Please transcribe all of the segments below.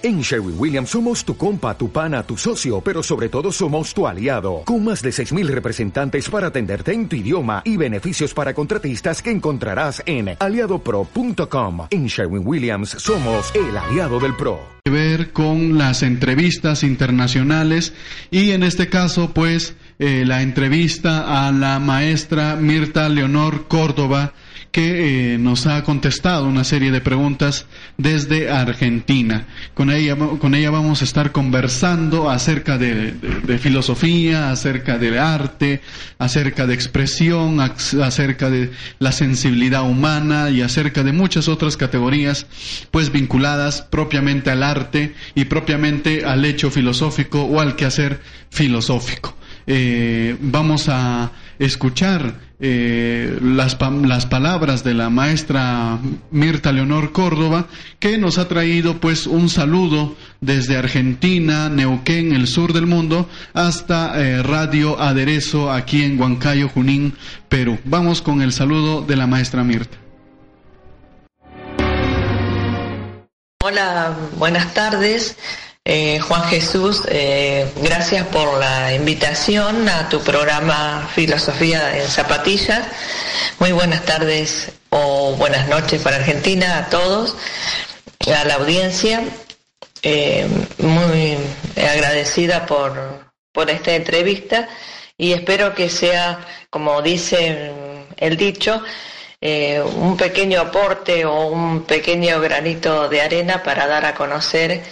En Sherwin Williams somos tu compa, tu pana, tu socio, pero sobre todo somos tu aliado, con más de 6.000 representantes para atenderte en tu idioma y beneficios para contratistas que encontrarás en aliadopro.com. En Sherwin Williams somos el aliado del PRO. ver con las entrevistas internacionales y en este caso pues eh, la entrevista a la maestra Mirta Leonor Córdoba que eh, nos ha contestado una serie de preguntas desde Argentina. Con ella, con ella vamos a estar conversando acerca de, filosofía, acerca del arte, acerca de expresión, acerca de la sensibilidad humana y acerca de muchas otras categorías, pues vinculadas propiamente al arte y propiamente al hecho filosófico o al quehacer filosófico. Eh, vamos a escuchar eh, las, las, palabras de la maestra Mirta Leonor Córdoba, que nos ha traído pues un saludo desde Argentina, Neuquén, el sur del mundo, hasta eh, Radio Aderezo aquí en Huancayo, Junín, Perú. Vamos con el saludo de la maestra Mirta. Hola, buenas tardes. Eh, Juan Jesús, eh, gracias por la invitación a tu programa Filosofía en Zapatillas. Muy buenas tardes o buenas noches para Argentina a todos, a la audiencia. Eh, muy agradecida por, por esta entrevista y espero que sea, como dice el dicho, un pequeño aporte o un pequeño granito de arena para dar a conocer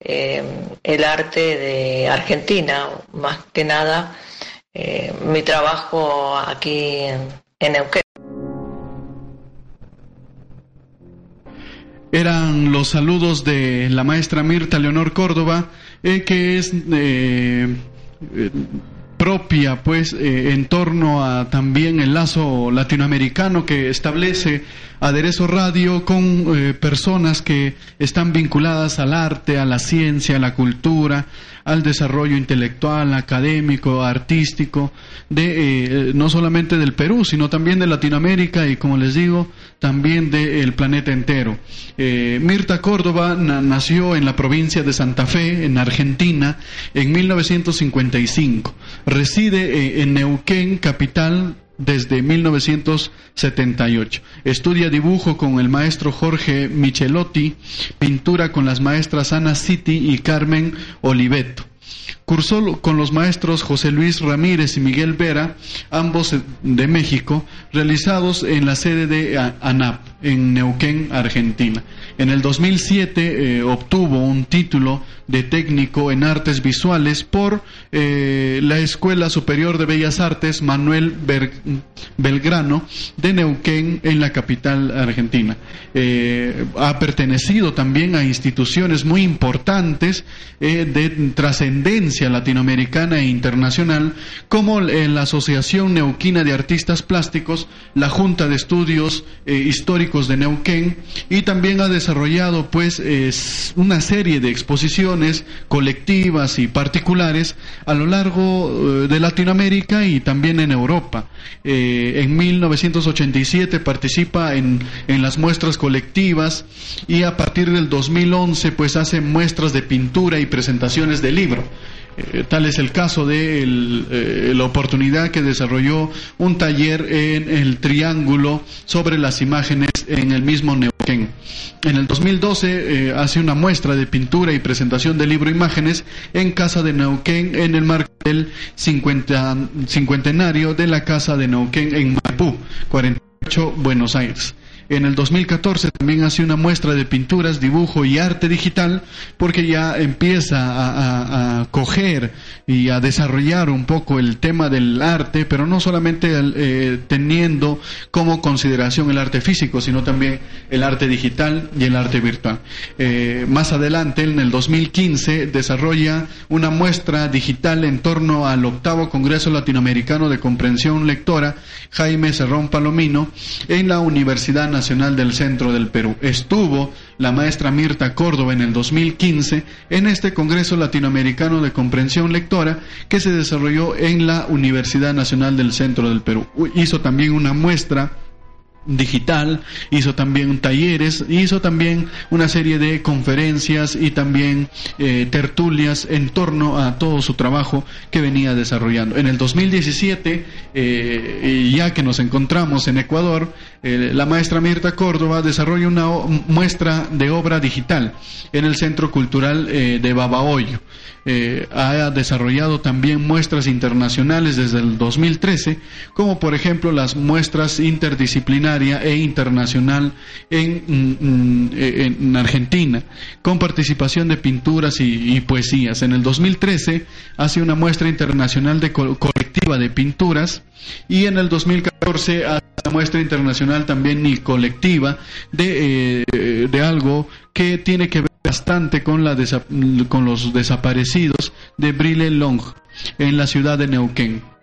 eh, el arte de Argentina, más que nada eh, mi trabajo aquí en, en. Eran los saludos de la maestra Mirta Leonor Córdoba, eh, que es propia, pues, en torno a también el lazo latinoamericano que establece Aderezo Radio con eh, personas que están vinculadas al arte, a la ciencia, a la cultura, al desarrollo intelectual, académico, artístico, de, eh, no solamente del Perú, sino también de Latinoamérica y, como les digo, también del planeta entero. Eh, Mirta Córdoba nació en la provincia de Santa Fe, en Argentina, en 1955. Reside en Neuquén, capital desde 1978. Estudia dibujo con el maestro Jorge Michelotti, pintura con las maestras Ana City y Carmen Oliveto. Cursó con los maestros José Luis Ramírez y Miguel Vera, ambos de México, realizados en la sede de ANAP, en Neuquén, Argentina. En el 2007 eh, obtuvo un título de técnico en artes visuales por eh, la Escuela Superior de Bellas Artes Manuel Belgrano de Neuquén en la capital argentina. Eh, ha pertenecido también a instituciones muy importantes de trascendencia latinoamericana e internacional como la Asociación Neuquina de Artistas Plásticos, la Junta de Estudios Históricos de Neuquén y también ha desarrollado pues es una serie de exposiciones colectivas y particulares a lo largo eh, de Latinoamérica y también en Europa. Eh, en 1987 participa en, en las muestras colectivas y a partir del 2011 pues hace muestras de pintura y presentaciones de libro. Eh, tal es el caso de eh, la oportunidad que desarrolló un taller en el Triángulo sobre las imágenes en el mismo Neuquén. En el 2012 eh, hace una muestra de pintura y presentación del libro Imágenes en Casa de Neuquén en el marco del cincuentenario de la Casa de Neuquén en Maipú, 48, Buenos Aires. En el 2014 también hace una muestra de pinturas, dibujo y arte digital porque ya empieza a, coger y a desarrollar un poco el tema del arte, pero no solamente eh, teniendo como consideración el arte físico, sino también el arte digital y el arte virtual. Eh, más adelante, en el 2015, desarrolla una muestra digital en torno al octavo Congreso Latinoamericano de Comprensión Lectora, Jaime Serrón Palomino, en la Universidad Nacional Nacional del Centro del Perú. Estuvo la maestra Mirta Córdoba en el 2015 en este Congreso Latinoamericano de Comprensión Lectora que se desarrolló en la Universidad Nacional del Centro del Perú. Hizo también una muestra digital, hizo también talleres, hizo también una serie de conferencias y también eh, tertulias en torno a todo su trabajo que venía desarrollando. En el 2017, eh, ya que nos encontramos en Ecuador, eh, la maestra Mirta Córdoba desarrolla una muestra de obra digital en el Centro Cultural de Babahoyo. ha desarrollado también muestras internacionales desde el 2013, como por ejemplo las muestras interdisciplinarias e internacional mm, mm, en, Argentina, con participación de pinturas y, poesías. En el 2013 hace una muestra internacional de colectiva de pinturas y en el 2014 hace una muestra internacional también y colectiva de, eh, de algo que tiene que ver bastante con, la con los desaparecidos de Brille Long en la ciudad de Neuquén.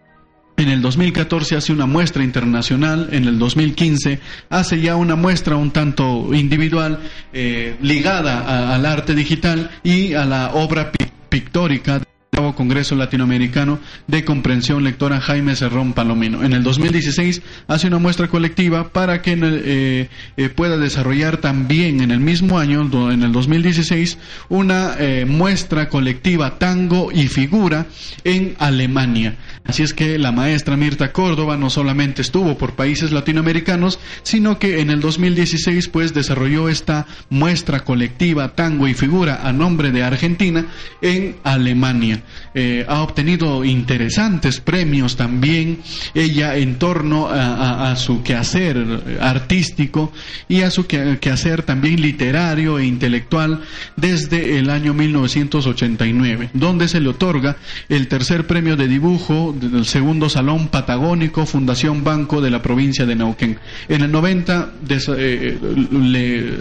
En el 2014 hace una muestra internacional, en el 2015 hace ya una muestra un tanto individual eh, ligada al arte digital y a la obra pictórica Congreso Latinoamericano de Comprensión Lectora Jaime Serrón Palomino. En el 2016 hace una muestra colectiva para que eh, eh, pueda desarrollar también en el mismo año, en el 2016, una eh, muestra colectiva tango y figura en Alemania. Así es que la maestra Mirta Córdoba no solamente estuvo por países latinoamericanos, sino que en el 2016 pues desarrolló esta muestra colectiva tango y figura a nombre de Argentina en Alemania. Eh, ha obtenido interesantes premios también ella en torno a, su quehacer artístico y a su quehacer también literario e intelectual desde el año 1989, donde se le otorga el tercer premio de dibujo del segundo Salón Patagónico Fundación Banco de la provincia de Neuquén. En el 90 eh, le,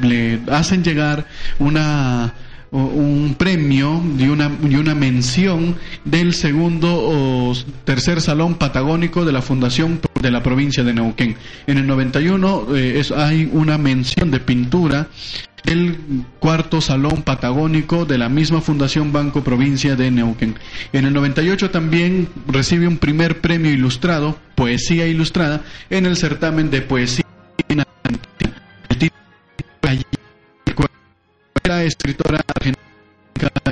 le hacen llegar una un premio y una, y una mención del segundo o tercer salón patagónico de la Fundación de la provincia de Neuquén. En el 91 eh, es, hay una mención de pintura del cuarto salón patagónico de la misma Fundación Banco Provincia de Neuquén. En el 98 también recibe un primer premio ilustrado, poesía ilustrada, en el certamen de poesía la escritora argentina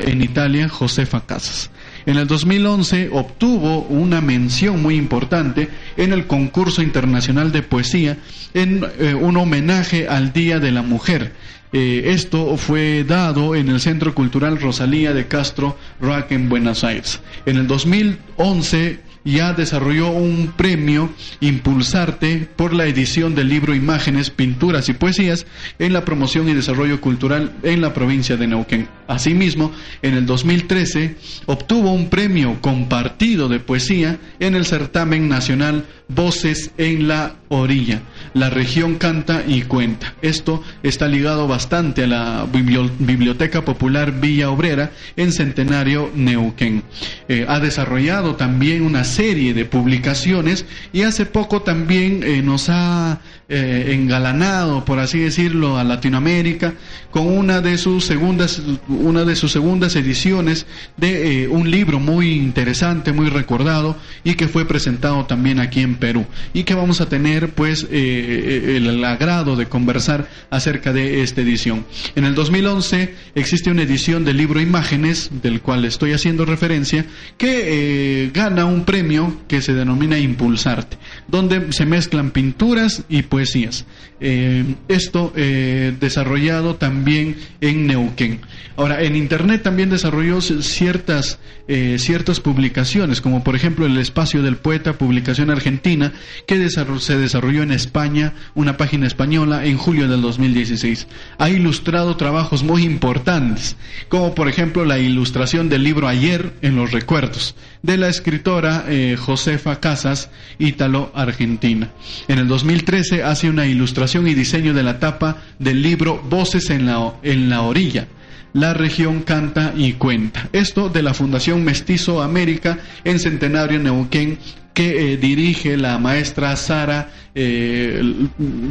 en Italia, Josefa Casas. En el 2011 obtuvo una mención muy importante en el concurso internacional de poesía en eh, un homenaje al Día de la Mujer. Eh, esto fue dado en el Centro Cultural Rosalía de Castro Rock en Buenos Aires. En el 2011 ya desarrolló un premio Impulsarte por la edición del libro Imágenes, Pinturas y Poesías en la promoción y desarrollo cultural en la provincia de Neuquén. Asimismo, en el 2013 obtuvo un premio compartido de poesía en el certamen nacional Voces en la Orilla. La región canta y cuenta. Esto está ligado bastante a la Biblioteca Popular Villa Obrera en Centenario Neuquén. Eh, ha desarrollado también una serie de publicaciones y hace poco también eh, nos ha eh, engalanado, por así decirlo, a Latinoamérica con una de sus segundas, una de sus segundas ediciones de un libro muy interesante, muy recordado y que fue presentado también aquí en Perú y que vamos a tener pues eh, el, agrado de conversar acerca de esta edición. En el 2011 existe una edición del libro Imágenes, del cual estoy haciendo referencia, que gana un premio que se denomina Impulsarte, donde se mezclan pinturas y poesías. Eh, esto eh, desarrollado también en Neuquén. Ahora, en Internet también desarrolló ciertas, eh, ciertas publicaciones, como por ejemplo El Espacio del Poeta, publicación argentina, que se desarrolló en España, una página española, en julio del 2016. Ha ilustrado trabajos muy importantes, como por ejemplo la ilustración del libro Ayer en los Recuerdos, de la escritora Josefa Casas, ítalo-argentina. En el 2013 hace una ilustración y diseño de la tapa del libro Voces en la, en la orilla. La región canta y cuenta. Esto de la Fundación Mestizo América en Centenario Neuquén que eh, dirige la maestra Sara eh,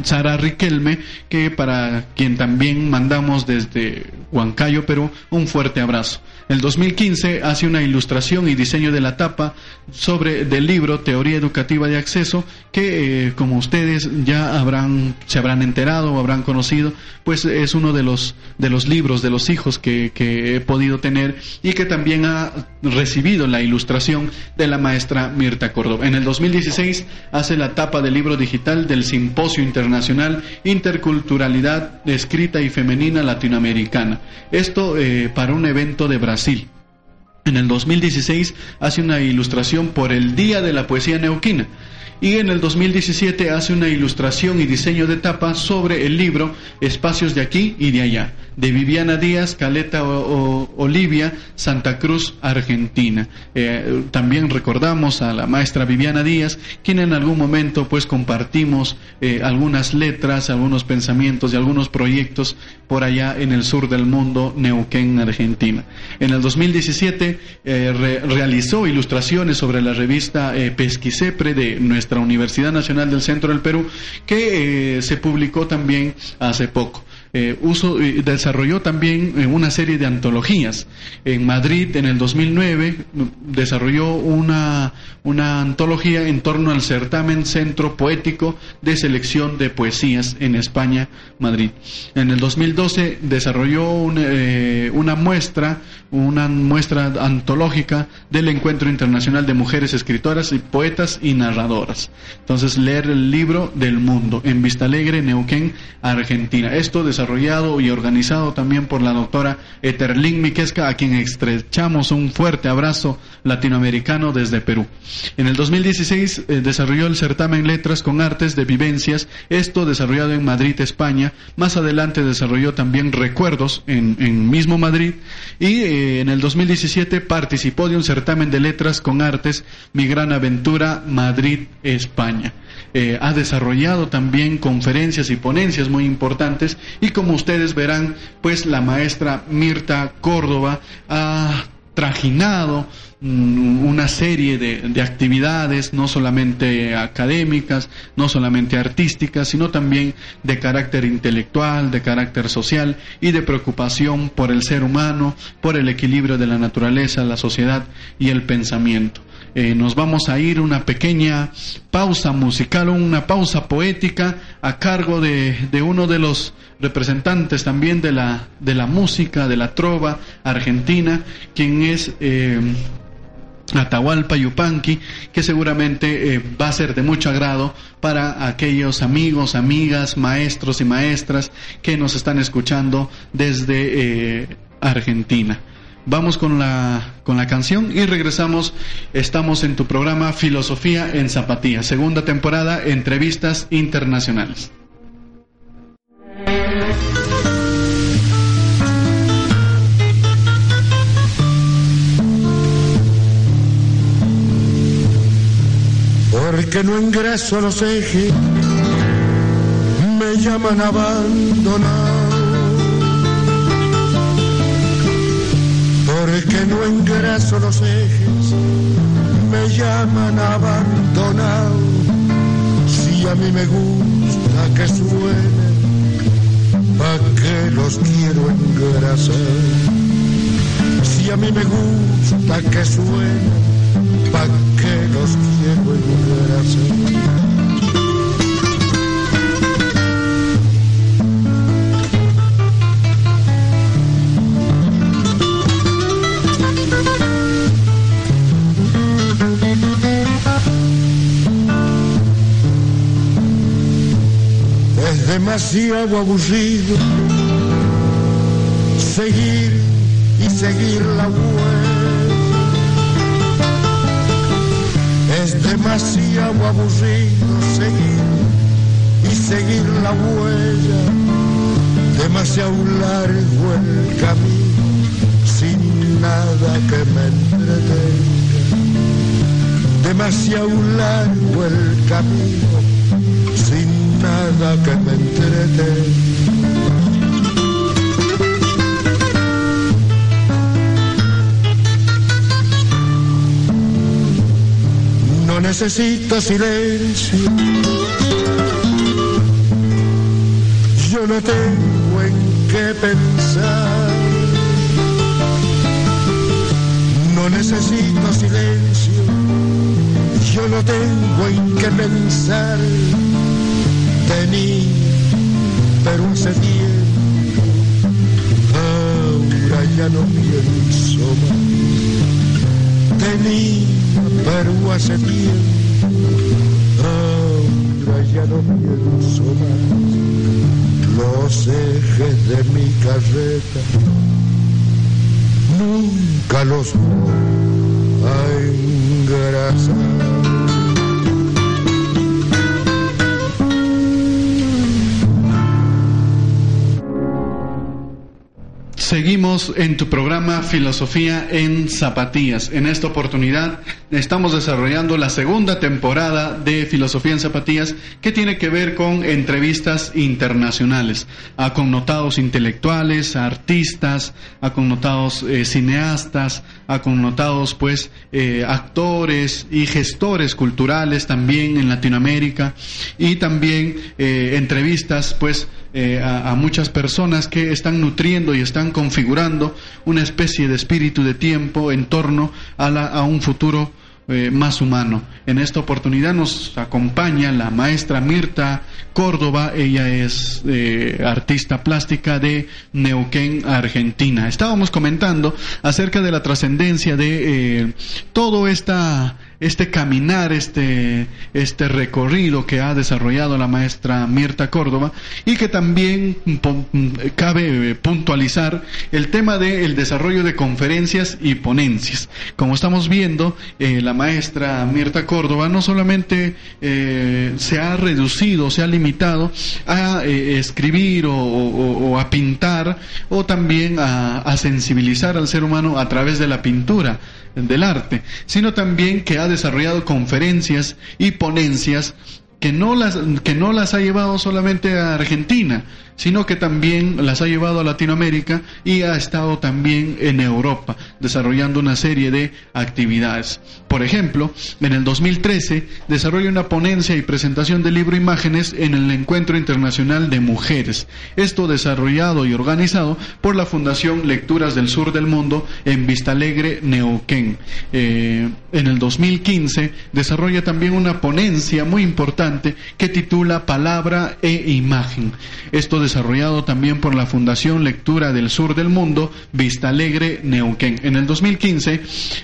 Sara Riquelme, que para quien también mandamos desde Huancayo, Perú, un fuerte abrazo. El 2015 hace una ilustración y diseño de la tapa sobre del libro Teoría Educativa de Acceso, que eh, como ustedes ya habrán se habrán enterado o habrán conocido, pues es uno de los de los libros de los hijos que, he podido tener y que también ha recibido la ilustración de la maestra Mirta Córdoba. En el 2016 hace la tapa del libro digital del Simposio Internacional Interculturalidad Escrita y Femenina Latinoamericana. Esto eh, para un evento de Brasil. En el 2016 hace una ilustración por el Día de la Poesía Neuquina y en el 2017 hace una ilustración y diseño de tapa sobre el libro Espacios de aquí y de allá, de Viviana Díaz, Caleta Olivia, Santa Cruz, Argentina. Eh, también recordamos a la maestra Viviana Díaz, quien en algún momento pues compartimos eh, algunas letras, algunos pensamientos y algunos proyectos por allá en el sur del mundo, Neuquén, Argentina. En el 2017 eh, realizó ilustraciones sobre la revista Pesquisepre de nuestra Universidad Nacional del Centro del Perú, que eh, se publicó también hace poco. Eh, uso, desarrolló también eh, una serie de antologías. En Madrid, en el 2009, desarrolló una, una antología en torno al certamen Centro Poético de Selección de Poesías en España, Madrid. En el 2012 desarrolló una, eh, una muestra, una muestra antológica del Encuentro Internacional de Mujeres Escritoras y Poetas y Narradoras. Entonces, leer el libro del mundo en Vista Alegre, Neuquén, Argentina. Esto desarrolló desarrollado y organizado también por la doctora Eterlin Miquesca, a quien estrechamos un fuerte abrazo latinoamericano desde Perú. En el 2016 eh, desarrolló el certamen Letras con Artes de Vivencias, esto desarrollado en Madrid, España. Más adelante desarrolló también Recuerdos en, mismo Madrid y eh, en el 2017 participó de un certamen de Letras con Artes, Mi Gran Aventura, Madrid, España. Eh, ha desarrollado también conferencias y ponencias muy importantes y como ustedes verán, pues la maestra Mirta Córdoba ha trajinado mm, una serie de, actividades, no solamente académicas, no solamente artísticas, sino también de carácter intelectual, de carácter social y de preocupación por el ser humano, por el equilibrio de la naturaleza, la sociedad y el pensamiento. Eh, nos vamos a ir una pequeña pausa musical, una pausa poética a cargo de, uno de los representantes también de la, de la música, de la trova argentina, quien es... Eh, Atahualpa Yupanqui, que seguramente eh, va a ser de mucho agrado para aquellos amigos, amigas, maestros y maestras que nos están escuchando desde Argentina. Vamos con la, con la canción y regresamos. Estamos en tu programa Filosofía en Zapatía, segunda temporada, entrevistas internacionales. Porque no ingreso a los ejes, me llaman abandonar no engraso los ejes, me llaman abandonado. Si a mí me gusta que suene, ¿pa' qué los quiero engrasar? Si a mí me gusta que suene, ¿pa' qué los quiero engrasar? Demasiado aburrido seguir y seguir la huella. Es demasiado aburrido seguir y seguir la huella. Demasiado largo el camino sin nada que me entretenga. Demasiado largo el camino que me. No necesito silencio yo no tengo en qué pensar. No necesito silencio, yo no tengo en qué pensar. Tení, pero hace tiempo, ahora ya no pienso más. Tení, pero hace tiempo, ahora ya no pienso más. Los ejes de mi carreta nunca los voy a engrasar. Seguimos en tu programa Filosofía en Zapatillas. En esta oportunidad estamos desarrollando la segunda temporada de Filosofía en Zapatillas que tiene que ver con entrevistas internacionales a connotados intelectuales, a artistas, a connotados eh, cineastas, a connotados pues eh, actores y gestores culturales también en Latinoamérica y también eh, entrevistas pues eh, a, a, muchas personas que están nutriendo y están configurando una especie de espíritu de tiempo en torno a, la, a un futuro eh, más humano. En esta oportunidad nos acompaña la maestra Mirta Córdoba, ella es eh, artista plástica de Neuquén, Argentina. Estábamos comentando acerca de la trascendencia de eh, todo esta este caminar, este, este recorrido que ha desarrollado la maestra Mirta Córdoba y que también cabe puntualizar el tema del desarrollo de conferencias y ponencias. Como estamos viendo, eh, la maestra Mirta Córdoba no solamente eh, se ha reducido, se ha limitado a eh, escribir o, a pintar o también a, a sensibilizar al ser humano a través de la pintura del arte, sino también que ha desarrollado conferencias y ponencias que no las que no las ha llevado solamente a Argentina, sino que también las ha llevado a Latinoamérica y ha estado también en Europa, desarrollando una serie de actividades. Por ejemplo, en el 2013 desarrolla una ponencia y presentación del libro Imágenes en el Encuentro Internacional de Mujeres. Esto desarrollado y organizado por la Fundación Lecturas del Sur del Mundo en Vistalegre, Neuquén. Eh, en el 2015 desarrolla también una ponencia muy importante que titula Palabra e Imagen. Esto desarrollado también por la Fundación Lectura del Sur del Mundo, Vista Alegre, Neuquén. En el 2015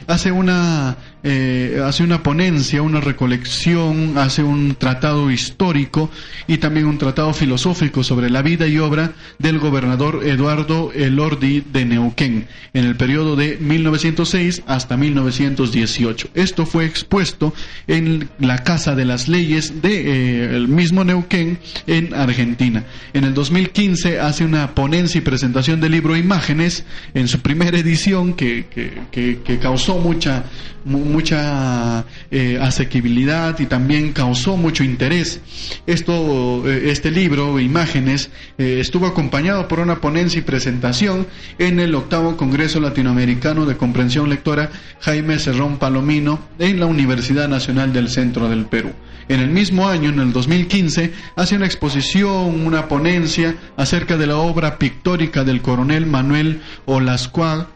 hace una eh, hace una ponencia, una recolección, hace un tratado histórico y también un tratado filosófico sobre la vida y obra del gobernador Eduardo Elordi de Neuquén en el periodo de 1906 hasta 1918. Esto fue expuesto en la Casa de las Leyes de eh, el mismo Neuquén en Argentina. En el 2015 hace una ponencia y presentación del libro Imágenes en su primera edición que, que, que, que causó mucha mucha eh, asequibilidad y también causó mucho interés. Esto, eh, este libro, Imágenes, eh, estuvo acompañado por una ponencia y presentación en el octavo Congreso Latinoamericano de Comprensión Lectora Jaime Cerrón Palomino en la Universidad Nacional del Centro del Perú. En el mismo año, en el 2015, hace una exposición, una ponencia acerca de la obra pictórica del coronel Manuel Olascuag,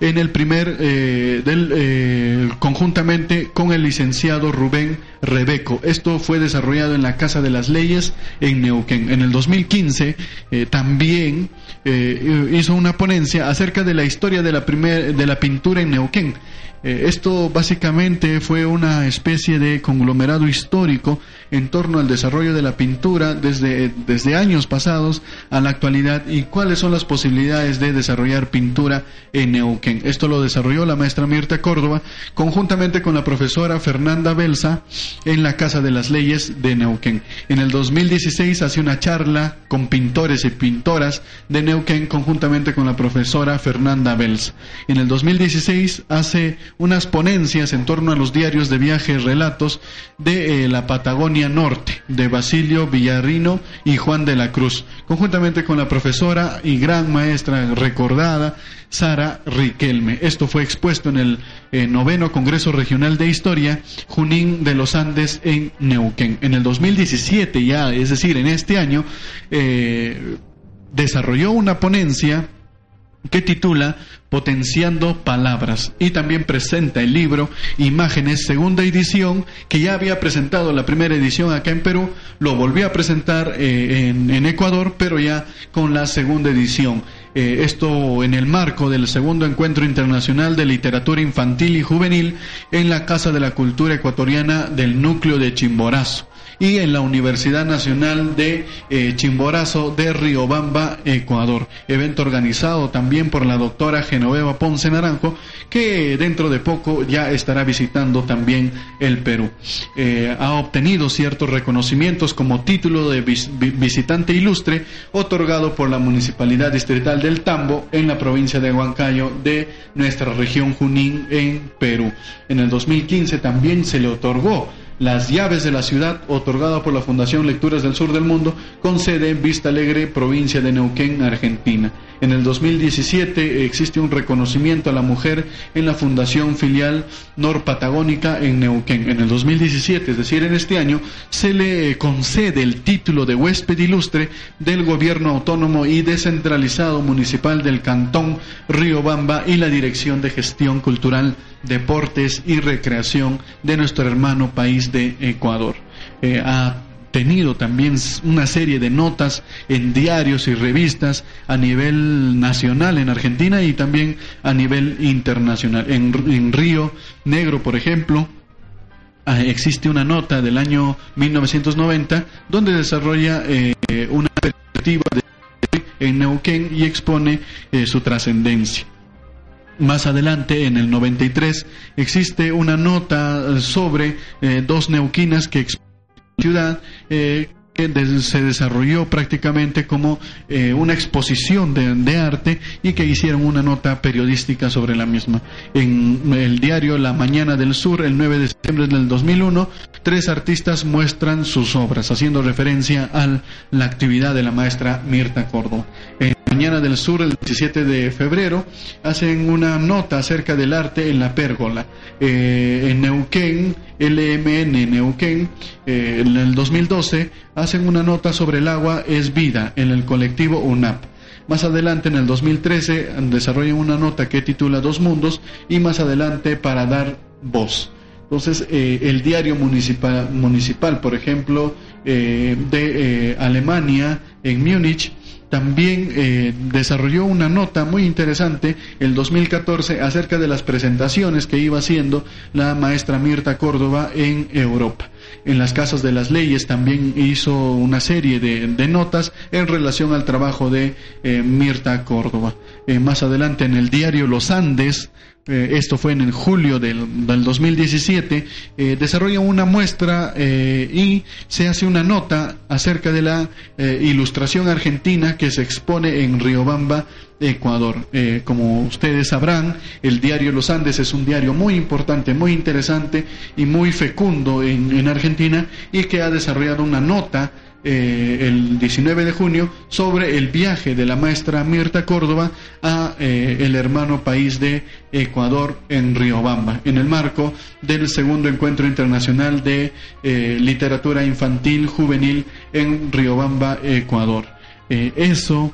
en el primer eh, eh, conjuntamente con el licenciado Rubén Rebeco. Esto fue desarrollado en la Casa de las Leyes en Neuquén. En el 2015 eh, también hizo una ponencia acerca de la historia de la de la pintura en Neuquén. esto básicamente fue una especie de conglomerado histórico en torno al desarrollo de la pintura desde, desde años pasados a la actualidad y cuáles son las posibilidades de desarrollar pintura en Neuquén. Esto lo desarrolló la maestra Mirta Córdoba conjuntamente con la profesora Fernanda Belsa en la Casa de las Leyes de Neuquén. En el 2016 hace una charla con pintores y pintoras de Neuquén conjuntamente con la profesora Fernanda Belsa. En el 2016 hace unas ponencias en torno a los diarios de viaje relatos de eh, la Patagonia Norte de Basilio Villarrino y Juan de la Cruz, conjuntamente con la profesora y gran maestra recordada Sara Riquelme. Esto fue expuesto en el eh, noveno Congreso Regional de Historia Junín de los Andes en Neuquén. En el 2017 ya, es decir, en este año, eh, desarrolló una ponencia que titula Potenciando Palabras y también presenta el libro Imágenes, segunda edición, que ya había presentado la primera edición acá en Perú, lo volvió a presentar eh, en, Ecuador, pero ya con la segunda edición. Eh, esto en el marco del segundo encuentro internacional de literatura infantil y juvenil en la Casa de la Cultura Ecuatoriana del núcleo de Chimborazo y en la Universidad Nacional de eh, Chimborazo de Riobamba, Ecuador. Evento organizado también por la doctora Genoveva Ponce Naranjo, que dentro de poco ya estará visitando también el Perú. Eh, ha obtenido ciertos reconocimientos como título de visitante ilustre otorgado por la Municipalidad Distrital del Tambo en la provincia de Huancayo de nuestra región Junín en Perú. En el 2015 también se le otorgó las llaves de la ciudad, otorgada por la Fundación Lecturas del Sur del Mundo, con sede en Vista Alegre, provincia de Neuquén, Argentina. En el 2017 existe un reconocimiento a la mujer en la Fundación Filial Norpatagónica en Neuquén. En el 2017, es decir, en este año, se le concede el título de huésped ilustre del Gobierno Autónomo y Descentralizado Municipal del Cantón Riobamba y la Dirección de Gestión Cultural, Deportes y Recreación de nuestro hermano país de Ecuador. Eh, tenido también una serie de notas en diarios y revistas a nivel nacional en Argentina y también a nivel internacional. En, Río Negro, por ejemplo, ah, existe una nota del año 1990 donde desarrolla eh, una perspectiva de en Neuquén y expone eh, su trascendencia. Más adelante, en el 93, existe una nota sobre eh, dos neuquinas que ciudad eh, que se desarrolló prácticamente como eh, una exposición de, arte y que hicieron una nota periodística sobre la misma. En el diario La Mañana del Sur, el 9 de septiembre del 2001, tres artistas muestran sus obras, haciendo referencia a la actividad de la maestra Mirta Córdoba. Mañana del Sur, el 17 de febrero, hacen una nota acerca del arte en la pérgola. Eh, en Neuquén, LMN Neuquén, eh, en el 2012, hacen una nota sobre el agua es vida en el colectivo UNAP. Más adelante, en el 2013, desarrollan una nota que titula Dos Mundos y más adelante para dar voz. Entonces, eh, el diario municipal, municipal por ejemplo, de Alemania, en Múnich, también eh, desarrolló una nota muy interesante el 2014 acerca de las presentaciones que iba haciendo la maestra Mirta Córdoba en Europa. En las casas de las leyes también hizo una serie de, notas en relación al trabajo de eh, Mirta Córdoba. Eh, más adelante en el diario Los Andes, esto fue en el julio del, del 2017, desarrolla una muestra y se hace una nota acerca de la ilustración argentina que se expone en Riobamba, Ecuador. Eh, como ustedes sabrán, el diario Los Andes es un diario muy importante, muy interesante y muy fecundo en, Argentina y que ha desarrollado una nota eh, el 19 de junio sobre el viaje de la maestra Mirta Córdoba a eh, el hermano país de Ecuador en Riobamba, en el marco del segundo encuentro internacional de literatura infantil juvenil en Riobamba, Ecuador. Eh, eso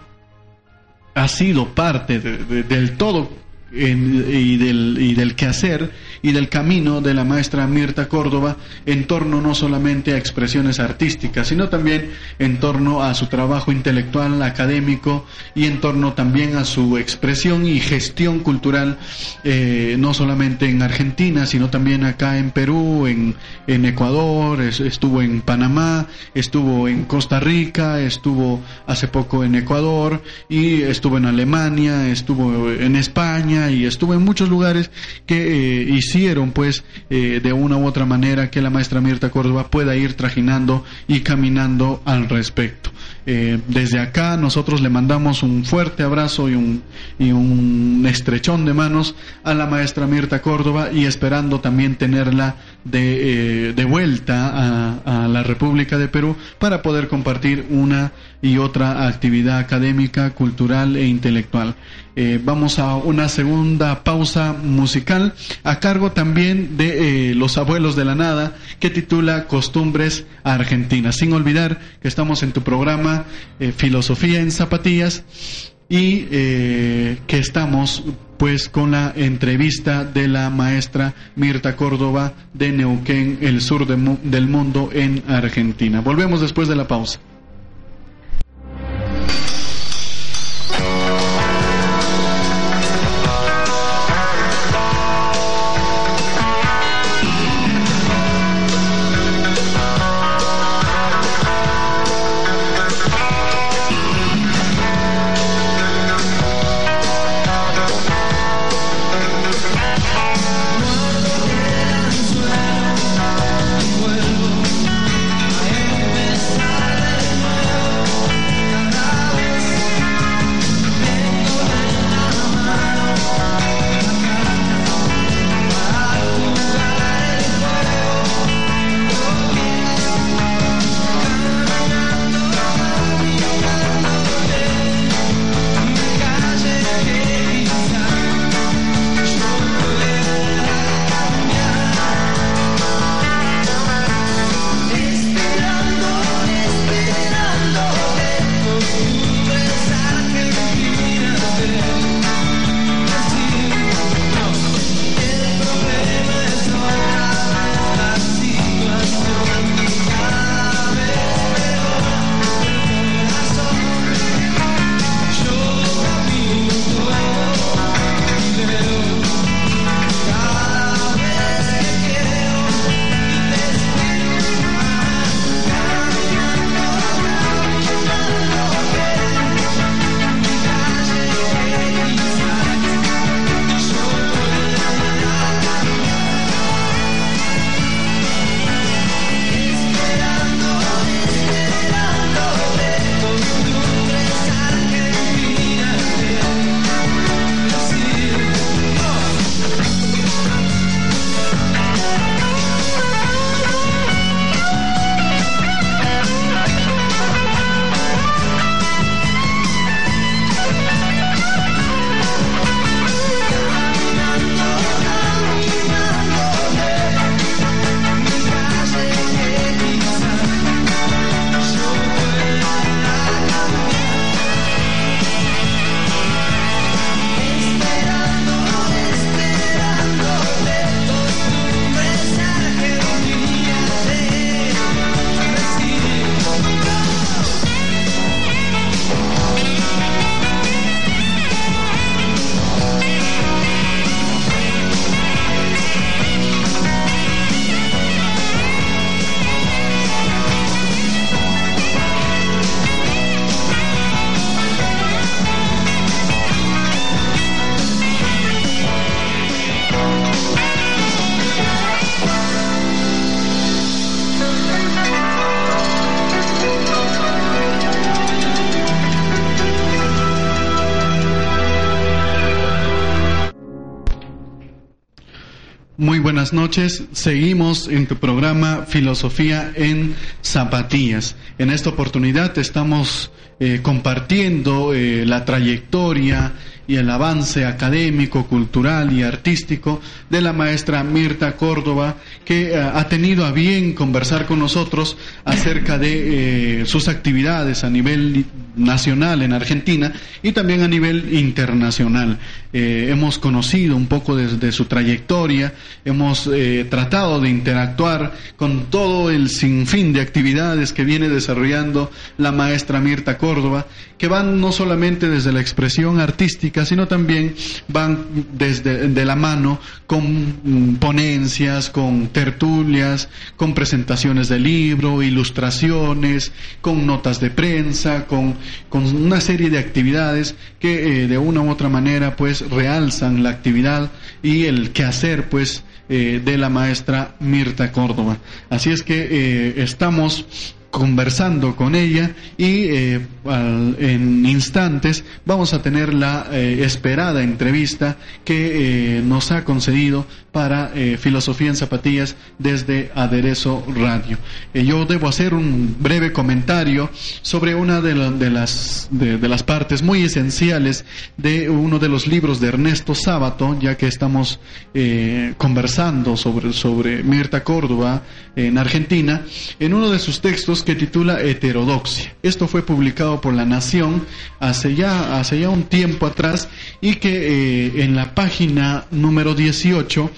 ha sido parte del todo y, del, y del quehacer y del camino de la maestra Mirta Córdoba en torno no solamente a expresiones artísticas, sino también en torno a su trabajo intelectual, académico y en torno también a su expresión y gestión cultural, eh, no solamente en Argentina, sino también acá en Perú, en, en Ecuador, estuvo en Panamá, estuvo en Costa Rica, estuvo hace poco en Ecuador y estuvo en Alemania, estuvo en España, y estuvo en muchos lugares que eh, hicieron pues eh, de una u otra manera que la maestra Mirta Córdoba pueda ir trajinando y caminando al respecto. Eh, desde acá nosotros le mandamos un fuerte abrazo y un, y un estrechón de manos a la maestra Mirta Córdoba y esperando también tenerla de, de vuelta a, a la República de Perú para poder compartir una y otra actividad académica, cultural e intelectual. Eh, vamos a una segunda pausa musical a cargo también de eh, Los Abuelos de la Nada, que titula Costumbres Argentinas. Sin olvidar que estamos en tu programa eh, Filosofía en Zapatillas y que estamos pues con la entrevista de la maestra Mirta Córdoba de Neuquén, el sur del mundo en Argentina. Volvemos después de la pausa. Noches. Seguimos en tu programa Filosofía en Zapatillas. En esta oportunidad estamos eh, compartiendo eh, la trayectoria y el avance académico, cultural y artístico de la maestra Mirta Córdoba, que eh, ha tenido a bien conversar con nosotros acerca de sus actividades a nivel nacional en Argentina y también a nivel internacional. Eh, hemos conocido un poco de, su trayectoria, hemos eh, tratado de interactuar con todo el sinfín de actividades que viene desarrollando la maestra Mirta Córdoba, que van no solamente desde la expresión artística, sino también van desde de la mano con mm, ponencias, con tertulias, con presentaciones de libro, ilustraciones, con notas de prensa, con con una serie de actividades que eh, de una u otra manera pues realzan la actividad y el quehacer pues eh, de la maestra Mirta Córdoba. Así es que eh, estamos conversando con ella y eh, en instantes vamos a tener la eh, esperada entrevista que eh, nos ha concedido para Filosofía en Zapatillas desde Aderezo Radio. yo debo hacer un breve comentario sobre una de, las, de, las partes muy esenciales de uno de los libros de Ernesto Sábato, ya que estamos conversando sobre, sobre Mirta Córdoba en Argentina, en uno de sus textos que titula Heterodoxia. Esto fue publicado por La Nación hace ya, hace ya un tiempo atrás y que eh, en la página número 18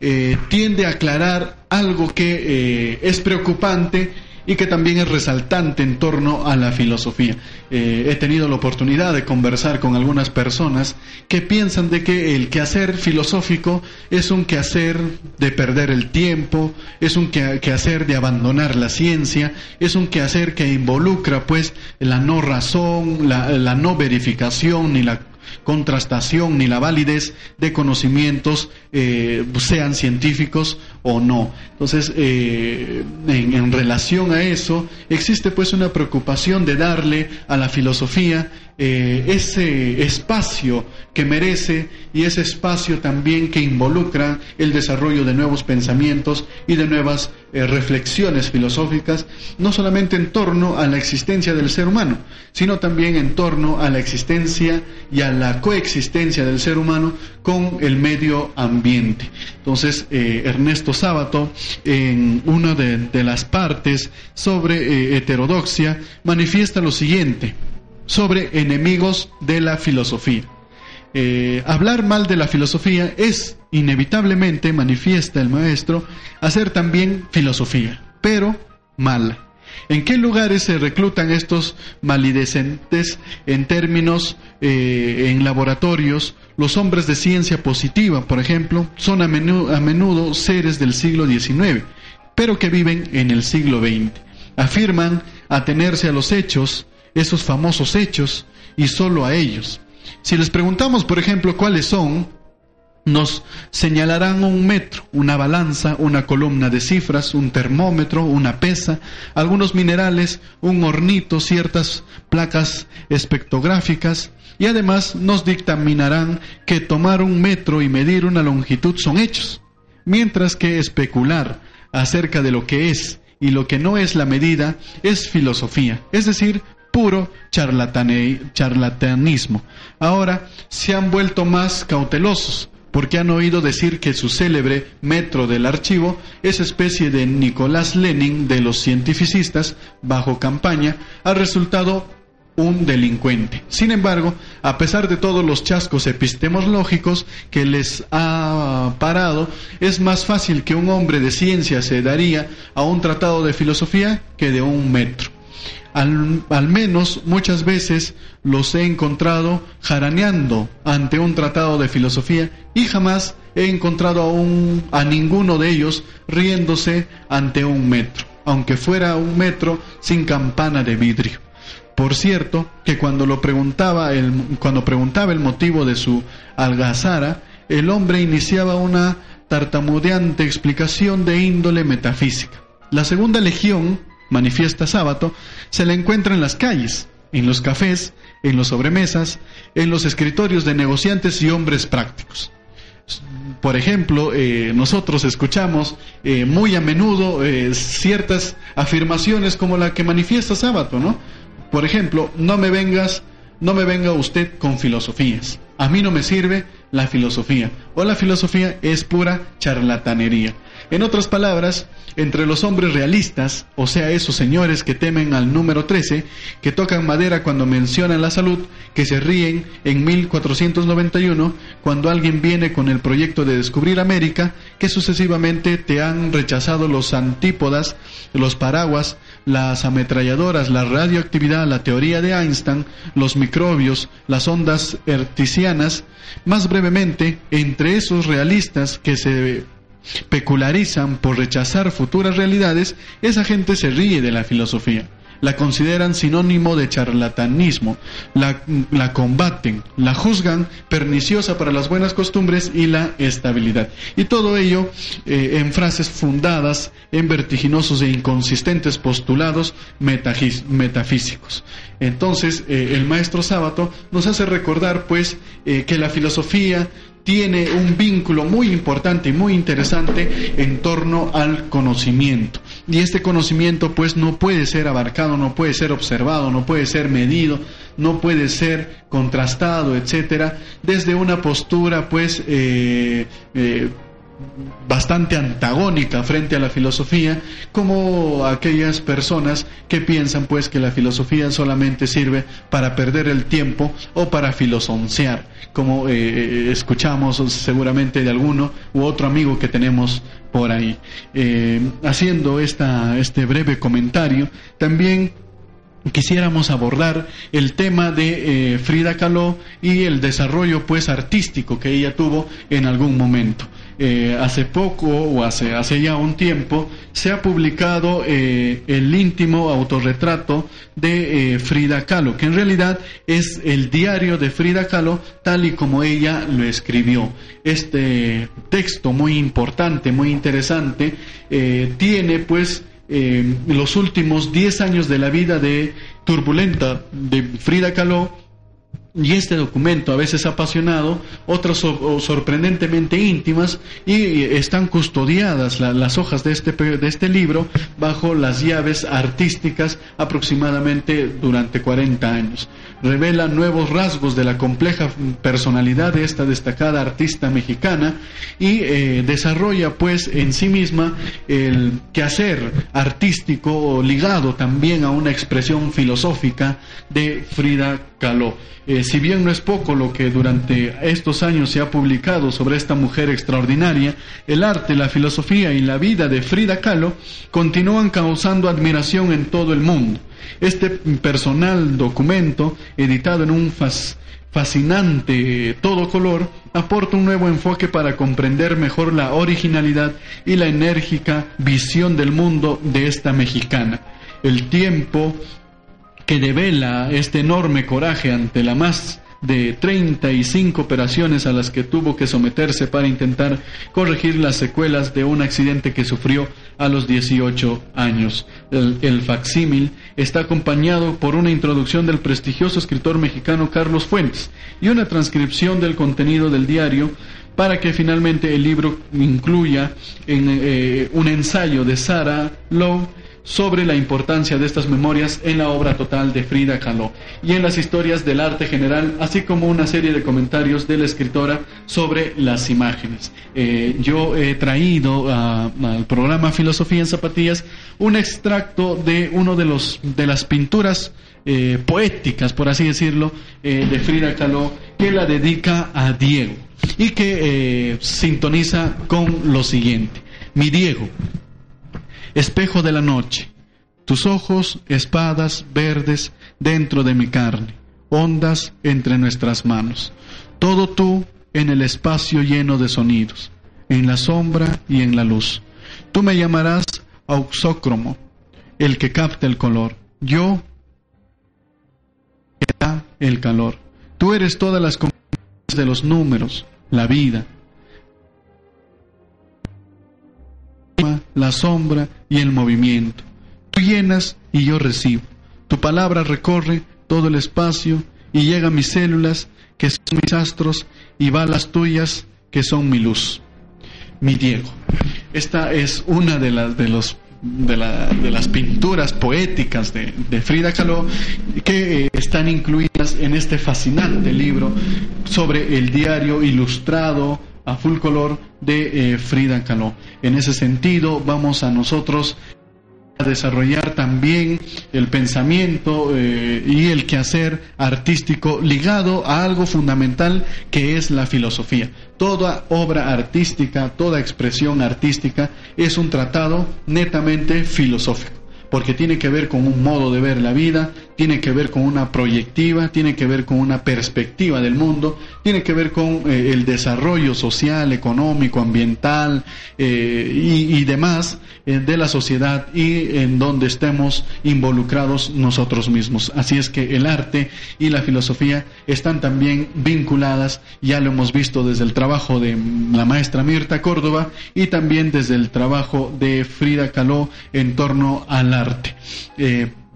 eh, tiende a aclarar algo que eh, es preocupante y que también es resaltante en torno a la filosofía. Eh, he tenido la oportunidad de conversar con algunas personas que piensan de que el quehacer filosófico es un quehacer de perder el tiempo, es un quehacer de abandonar la ciencia, es un quehacer que involucra pues la no razón, la, no verificación ni la contrastación ni la validez de conocimientos, eh, sean científicos o no. Entonces, eh, en, relación a eso, existe pues una preocupación de darle a la filosofía eh, ese espacio que merece y ese espacio también que involucra el desarrollo de nuevos pensamientos y de nuevas eh, reflexiones filosóficas, no solamente en torno a la existencia del ser humano, sino también en torno a la existencia y a la coexistencia del ser humano con el medio ambiente. Entonces, eh, Ernesto Sábato, en una de, las partes sobre heterodoxia, manifiesta lo siguiente sobre enemigos de la filosofía. Eh, hablar mal de la filosofía es inevitablemente, manifiesta el maestro, hacer también filosofía, pero mala. ¿En qué lugares se reclutan estos malidecentes en términos eh, en laboratorios? Los hombres de ciencia positiva, por ejemplo, son a menudo, a menudo seres del siglo XIX, pero que viven en el siglo XX. Afirman atenerse a los hechos, esos famosos hechos y solo a ellos. Si les preguntamos, por ejemplo, cuáles son, nos señalarán un metro, una balanza, una columna de cifras, un termómetro, una pesa, algunos minerales, un hornito, ciertas placas espectrográficas y además nos dictaminarán que tomar un metro y medir una longitud son hechos, mientras que especular acerca de lo que es y lo que no es la medida es filosofía, es decir, puro charlatanismo. Ahora se han vuelto más cautelosos porque han oído decir que su célebre metro del archivo, esa especie de Nicolás Lenin de los cientificistas bajo campaña, ha resultado un delincuente. Sin embargo, a pesar de todos los chascos epistemológicos que les ha parado, es más fácil que un hombre de ciencia se daría a un tratado de filosofía que de un metro. Al, menos muchas veces los he encontrado jaraneando ante un tratado de filosofía y jamás he encontrado a, un, a ninguno de ellos riéndose ante un metro, aunque fuera un metro sin campana de vidrio. Por cierto, que cuando lo preguntaba el, cuando preguntaba el motivo de su algazara, el hombre iniciaba una tartamudeante explicación de índole metafísica. La segunda legión manifiesta sábado, se la encuentra en las calles, en los cafés, en los sobremesas, en los escritorios de negociantes y hombres prácticos. Por ejemplo, eh, nosotros escuchamos eh, muy a menudo eh, ciertas afirmaciones como la que manifiesta Sábato, ¿no? Por ejemplo, no me vengas, no me venga usted con filosofías. A mí no me sirve la filosofía. O la filosofía es pura charlatanería. En otras palabras, entre los hombres realistas, o sea, esos señores que temen al número 13, que tocan madera cuando mencionan la salud, que se ríen en 1491 cuando alguien viene con el proyecto de descubrir América, que sucesivamente te han rechazado los antípodas, los paraguas, las ametralladoras, la radioactividad, la teoría de Einstein, los microbios, las ondas hertzianas, más brevemente, entre esos realistas que se pecularizan por rechazar futuras realidades, esa gente se ríe de la filosofía. la consideran sinónimo de charlatanismo, la, la combaten, la juzgan perniciosa para las buenas costumbres y la estabilidad. Y todo ello eh, en frases fundadas en vertiginosos e inconsistentes postulados metafísicos. Entonces, eh, el maestro Sábato nos hace recordar, pues, eh, que la filosofía tiene un vínculo muy importante y muy interesante en torno al conocimiento. Y este conocimiento pues no puede ser abarcado, no puede ser observado, no puede ser medido, no puede ser contrastado, etcétera, desde una postura pues eh, eh, bastante antagónica frente a la filosofía, como aquellas personas que piensan pues que la filosofía solamente sirve para perder el tiempo o para filosoncear, como eh, eh, escuchamos seguramente de alguno u otro amigo que tenemos por ahí. Eh, haciendo esta, este breve comentario, también quisiéramos abordar el tema de Frida Kahlo y el desarrollo pues artístico que ella tuvo en algún momento. Eh, hace poco o hace, hace ya un tiempo se ha publicado eh, el íntimo autorretrato de eh, Frida Kahlo, que en realidad es el diario de Frida Kahlo tal y como ella lo escribió. Este texto muy importante, muy interesante, tiene pues los últimos 10 años de la vida de turbulenta de Frida Kahlo y este documento, a veces apasionado, otras sorprendentemente íntimas, y están custodiadas las hojas de este, de este libro bajo las llaves artísticas aproximadamente durante 40 años. Revela nuevos rasgos de la compleja personalidad de esta destacada artista mexicana y eh, desarrolla pues en sí misma el quehacer artístico ligado también a una expresión filosófica de Frida Kahlo. Eh, si bien no es poco lo que durante estos años se ha publicado sobre esta mujer extraordinaria, el arte, la filosofía y la vida de Frida Kahlo continúan causando admiración en todo el mundo. Este personal documento, editado en un fascinante todo color, aporta un nuevo enfoque para comprender mejor la originalidad y la enérgica visión del mundo de esta mexicana. El tiempo que devela este enorme coraje ante la más de 35 operaciones a las que tuvo que someterse para intentar corregir las secuelas de un accidente que sufrió a los 18 años. El, facsímil está acompañado por una introducción del prestigioso escritor mexicano Carlos Fuentes y una transcripción del contenido del diario para que finalmente el libro incluya en, eh, un ensayo de Sarah Lowe sobre la importancia de estas memorias en la obra total de Frida Kahlo y en las historias del arte general, así como una serie de comentarios de la escritora sobre las imágenes. Eh, yo he traído al programa Filosofía en Zapatillas un extracto de uno de los de las pinturas eh, poéticas, por así decirlo, eh, de Frida Kahlo, que la dedica a Diego y que sintoniza con lo siguiente. Mi Diego, espejo de la noche, tus ojos, espadas verdes dentro de mi carne, ondas entre nuestras manos, todo tú en el espacio lleno de sonidos, en la sombra y en la luz. Tú me llamarás auxócromo, el que capta el color. Yo que da el calor. Tú eres todas las de los números, la vida, la sombra y el movimiento. Tú llenas y yo recibo. Tu palabra recorre todo el espacio y llega a mis células, que son mis astros, y va a las tuyas, que son mi luz. Mi Diego. Esta es una de las, de los de, las pinturas poéticas de, Frida Kahlo que eh, están incluidas en este fascinante libro sobre el diario ilustrado a full color de eh, Frida Kahlo. En ese sentido, vamos a nosotros a desarrollar también el pensamiento eh, y el quehacer artístico ligado a algo fundamental que es la filosofía. Toda obra artística, toda expresión artística es un tratado netamente filosófico porque tiene que ver con un modo de ver la vida, tiene que ver con una proyectiva, tiene que ver con una perspectiva del mundo, tiene que ver con eh, el desarrollo social, económico, ambiental eh, y, demás eh, de la sociedad y en donde estemos involucrados nosotros mismos. Así es que el arte y la filosofía están también vinculadas, ya lo hemos visto desde el trabajo de la maestra Mirta Córdoba y también desde el trabajo de Frida Caló en torno al arte.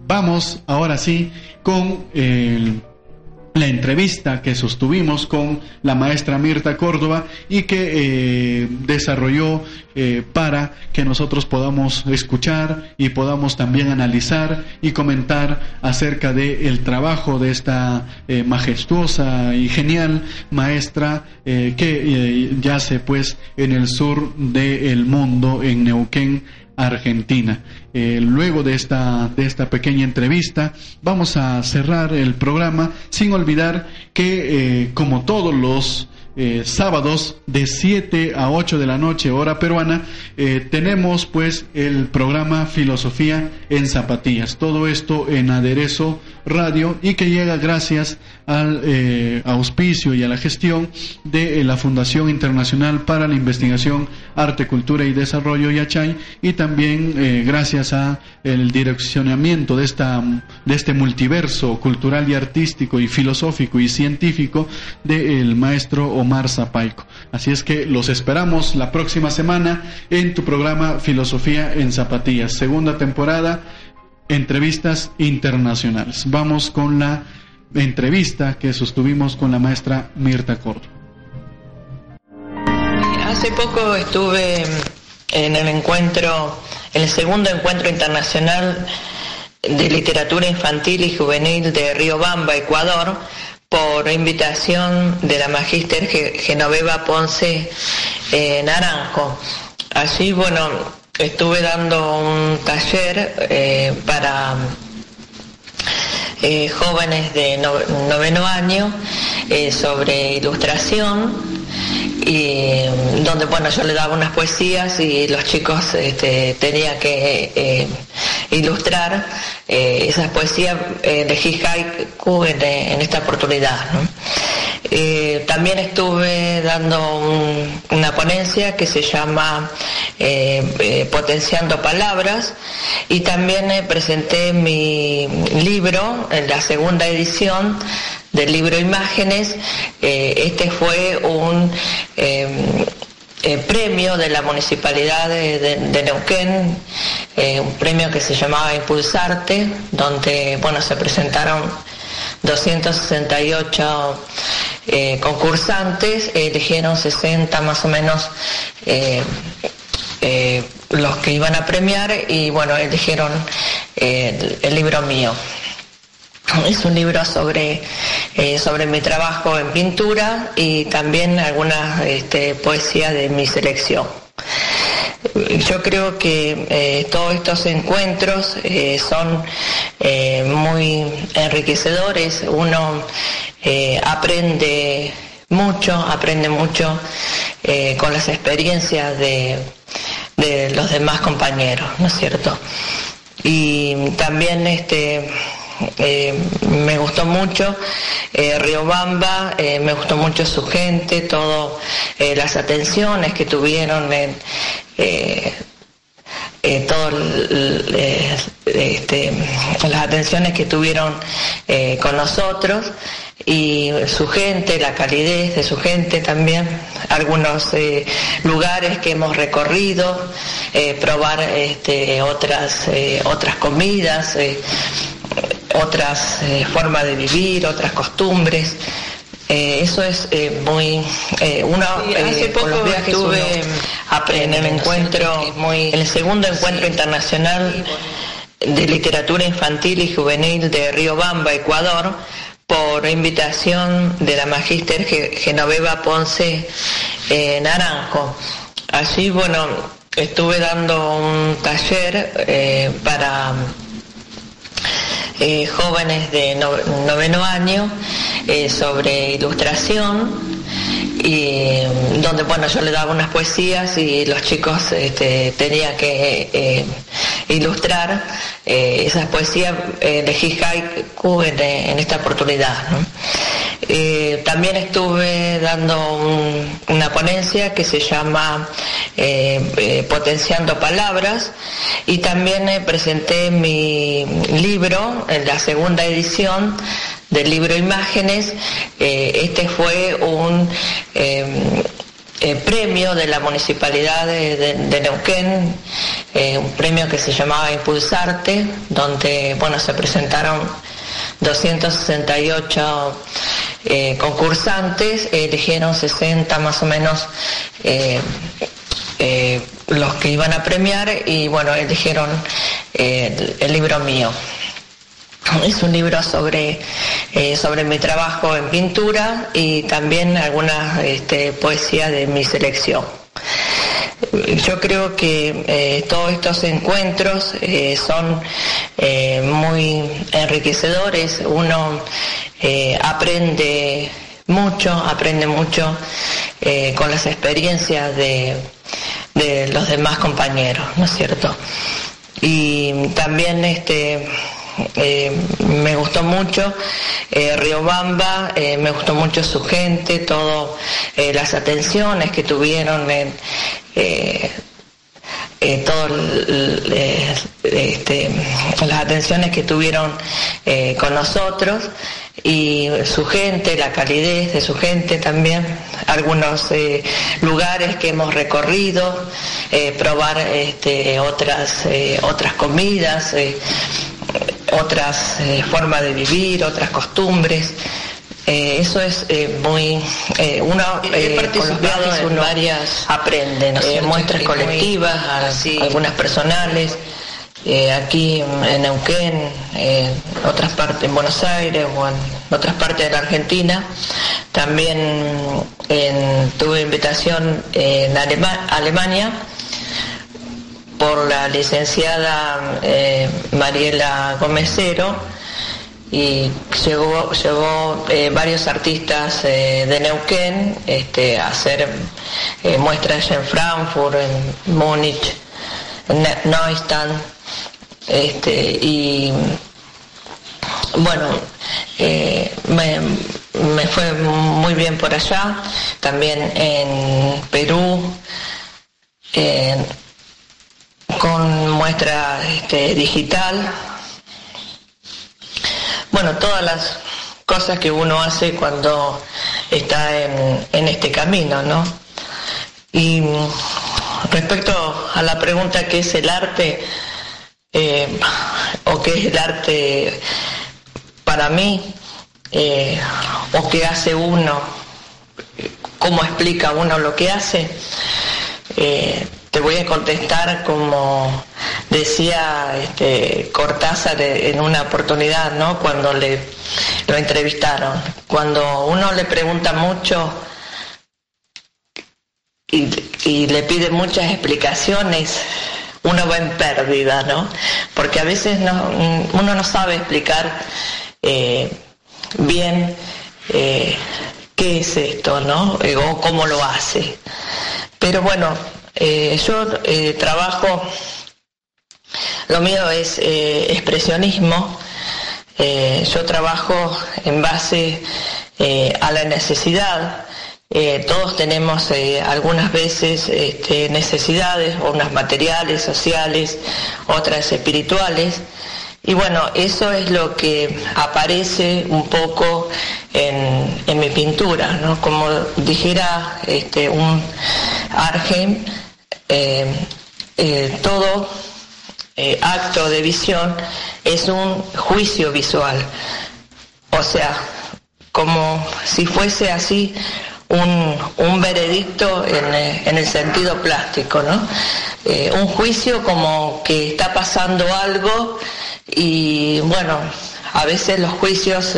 Vamos ahora sí con el la entrevista que sostuvimos con la maestra Mirta Córdoba y que eh, desarrolló eh, para que nosotros podamos escuchar y podamos también analizar y comentar acerca del el trabajo de esta eh, majestuosa y genial maestra que yace pues en el sur del mundo, en Neuquén, Argentina. Eh, luego de esta, de esta pequeña entrevista, vamos a cerrar el programa sin olvidar que, eh, como todos los eh, sábados de 7 a 8 de la noche, hora peruana, eh, tenemos pues el programa Filosofía en Zapatillas. Todo esto en aderezo radio y que llega gracias al eh, auspicio y a la gestión de la Fundación Internacional para la Investigación, Arte, Cultura y Desarrollo YACHAI y también gracias a el direccionamiento de, esta, de este multiverso cultural y artístico y filosófico y científico del maestro Omar Zapaico. Así es que los esperamos la próxima semana en tu programa Filosofía en Zapatillas, segunda temporada, entrevistas internacionales. Vamos con la entrevista que sostuvimos con la maestra Mirta Cordo. Hace poco estuve en el encuentro, en el segundo encuentro internacional de literatura infantil y juvenil de Río Bamba, Ecuador, por invitación de la magíster Genoveva Ponce eh, Naranjo. Allí, bueno, estuve dando un taller eh, para eh, jóvenes de noveno año sobre ilustración y donde bueno yo le daba unas poesías y los chicos este, tenían que eh, ilustrar eh, esas poesías de haiku en, en, esta oportunidad eh, también estuve dando una ponencia que se llama Potenciando Palabras y también presenté mi libro en la segunda edición del libro Imágenes. Eh, este fue un eh, eh, premio de la Municipalidad de, Neuquén, un premio que se llamaba Impulsarte, donde bueno, se presentaron 268 concursantes, eligieron 60 más o menos los que iban a premiar y bueno, eligieron el libro mío. Es un libro sobre, eh, sobre mi trabajo en pintura y también algunas este, poesías de mi selección. Yo creo que eh, todos estos encuentros eh, son muy enriquecedores, uno aprende mucho, aprende mucho con las experiencias de, de los demás compañeros, ¿no es cierto? Y también este, eh, me gustó mucho eh, Riobamba, eh, me gustó mucho su gente, todas eh, las atenciones que tuvieron en este, las atenciones que tuvieron con nosotros y su gente, la calidez de su gente también, algunos lugares que hemos recorrido, probar este, otras, otras comidas otras eh, formas de vivir, otras costumbres. Eh, eso es eh, muy uno hace poco los viajes estuve en el encuentro muy en el segundo encuentro internacional de literatura infantil y juvenil de Río Bamba, Ecuador, por invitación de la magíster Genoveva Ponce Naranjo. Allí, bueno, estuve dando un taller para eh, jóvenes de noveno año eh, sobre ilustración y donde bueno yo le daba unas poesías y los chicos este, tenían que eh, ilustrar esas poesías de haiku en, en, esta oportunidad. Eh, también estuve dando una ponencia que se llama Potenciando Palabras y también presenté mi libro en la segunda edición del libro Imágenes. Eh, este fue un eh, eh, premio de la Municipalidad de, Neuquén, un premio que se llamaba Impulsarte, donde bueno, se presentaron 268 concursantes, eligieron 60 más o menos los que iban a premiar y bueno, eligieron el libro mío. Es un libro sobre, eh, sobre mi trabajo en pintura y también algunas este, poesías de mi selección. Yo creo que eh, todos estos encuentros eh, son muy enriquecedores, uno aprende mucho, aprende mucho con las experiencias de, de los demás compañeros, ¿no es cierto? Y también este, eh, me gustó mucho eh, Riobamba, eh, me gustó mucho su gente, todas eh, las atenciones que tuvieron en todas este, las atenciones que tuvieron con nosotros y su gente, la calidez de su gente también, algunos lugares que hemos recorrido, probar este, otras, otras comidas otras eh, formas de vivir, otras costumbres. Eh, eso es eh, muy uno he participado en varias aprende ¿no? muestras colectivas algunas personales aquí en Neuquén en otras partes en Buenos Aires o en otras partes de la Argentina también tuve invitación en Alemania por la licenciada eh, Mariela Gomecero y llegó, llegó eh, varios artistas eh, de Neuquén este, a hacer muestras en Frankfurt, en Múnich, en Neustadt, este, y bueno, me, me, fue muy bien por allá, también en Perú, con muestra este, digital. Bueno, todas las cosas que uno hace cuando está en, este camino, ¿no? Y respecto a la pregunta qué es el arte, eh, o qué es el arte para mí, eh, o qué hace uno, cómo explica uno lo que hace, eh, te voy a contestar como decía este, Cortázar en una oportunidad, ¿no? Cuando le lo entrevistaron. Cuando uno le pregunta mucho y, le pide muchas explicaciones, uno va en pérdida, ¿no? Porque a veces uno no sabe explicar eh, bien eh, qué es esto, ¿no? O cómo lo hace. Pero bueno, eh, yo eh, trabajo, lo mío es eh, expresionismo, yo trabajo en base a la necesidad. todos tenemos algunas veces este, necesidades, unas materiales, sociales, otras espirituales. Y bueno, eso es lo que aparece un poco en, mi pintura, ¿no? Como dijera este, un Argen, eh, eh, todo eh, acto de visión es un juicio visual. O sea, como si fuese así un, veredicto en, el sentido plástico, ¿no? un juicio como que está pasando algo y bueno, a veces los juicios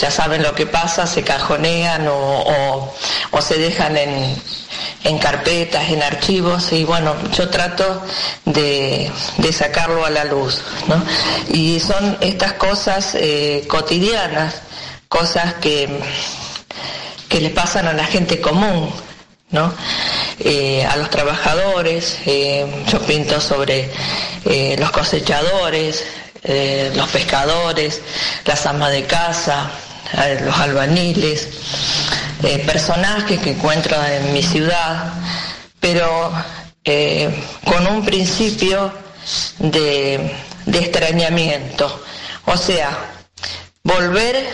ya saben lo que pasa, se cajonean o se dejan en, carpetas, en archivos, y bueno, yo trato de, sacarlo a la luz, ¿no? Y son estas cosas eh, cotidianas, cosas que, que le pasan a la gente común, ¿no? Eh, a los trabajadores, eh, yo pinto sobre eh, los cosechadores, los pescadores, las amas de casa, los albaniles, personajes que encuentro en mi ciudad, pero con un principio de, de, extrañamiento, o sea, volver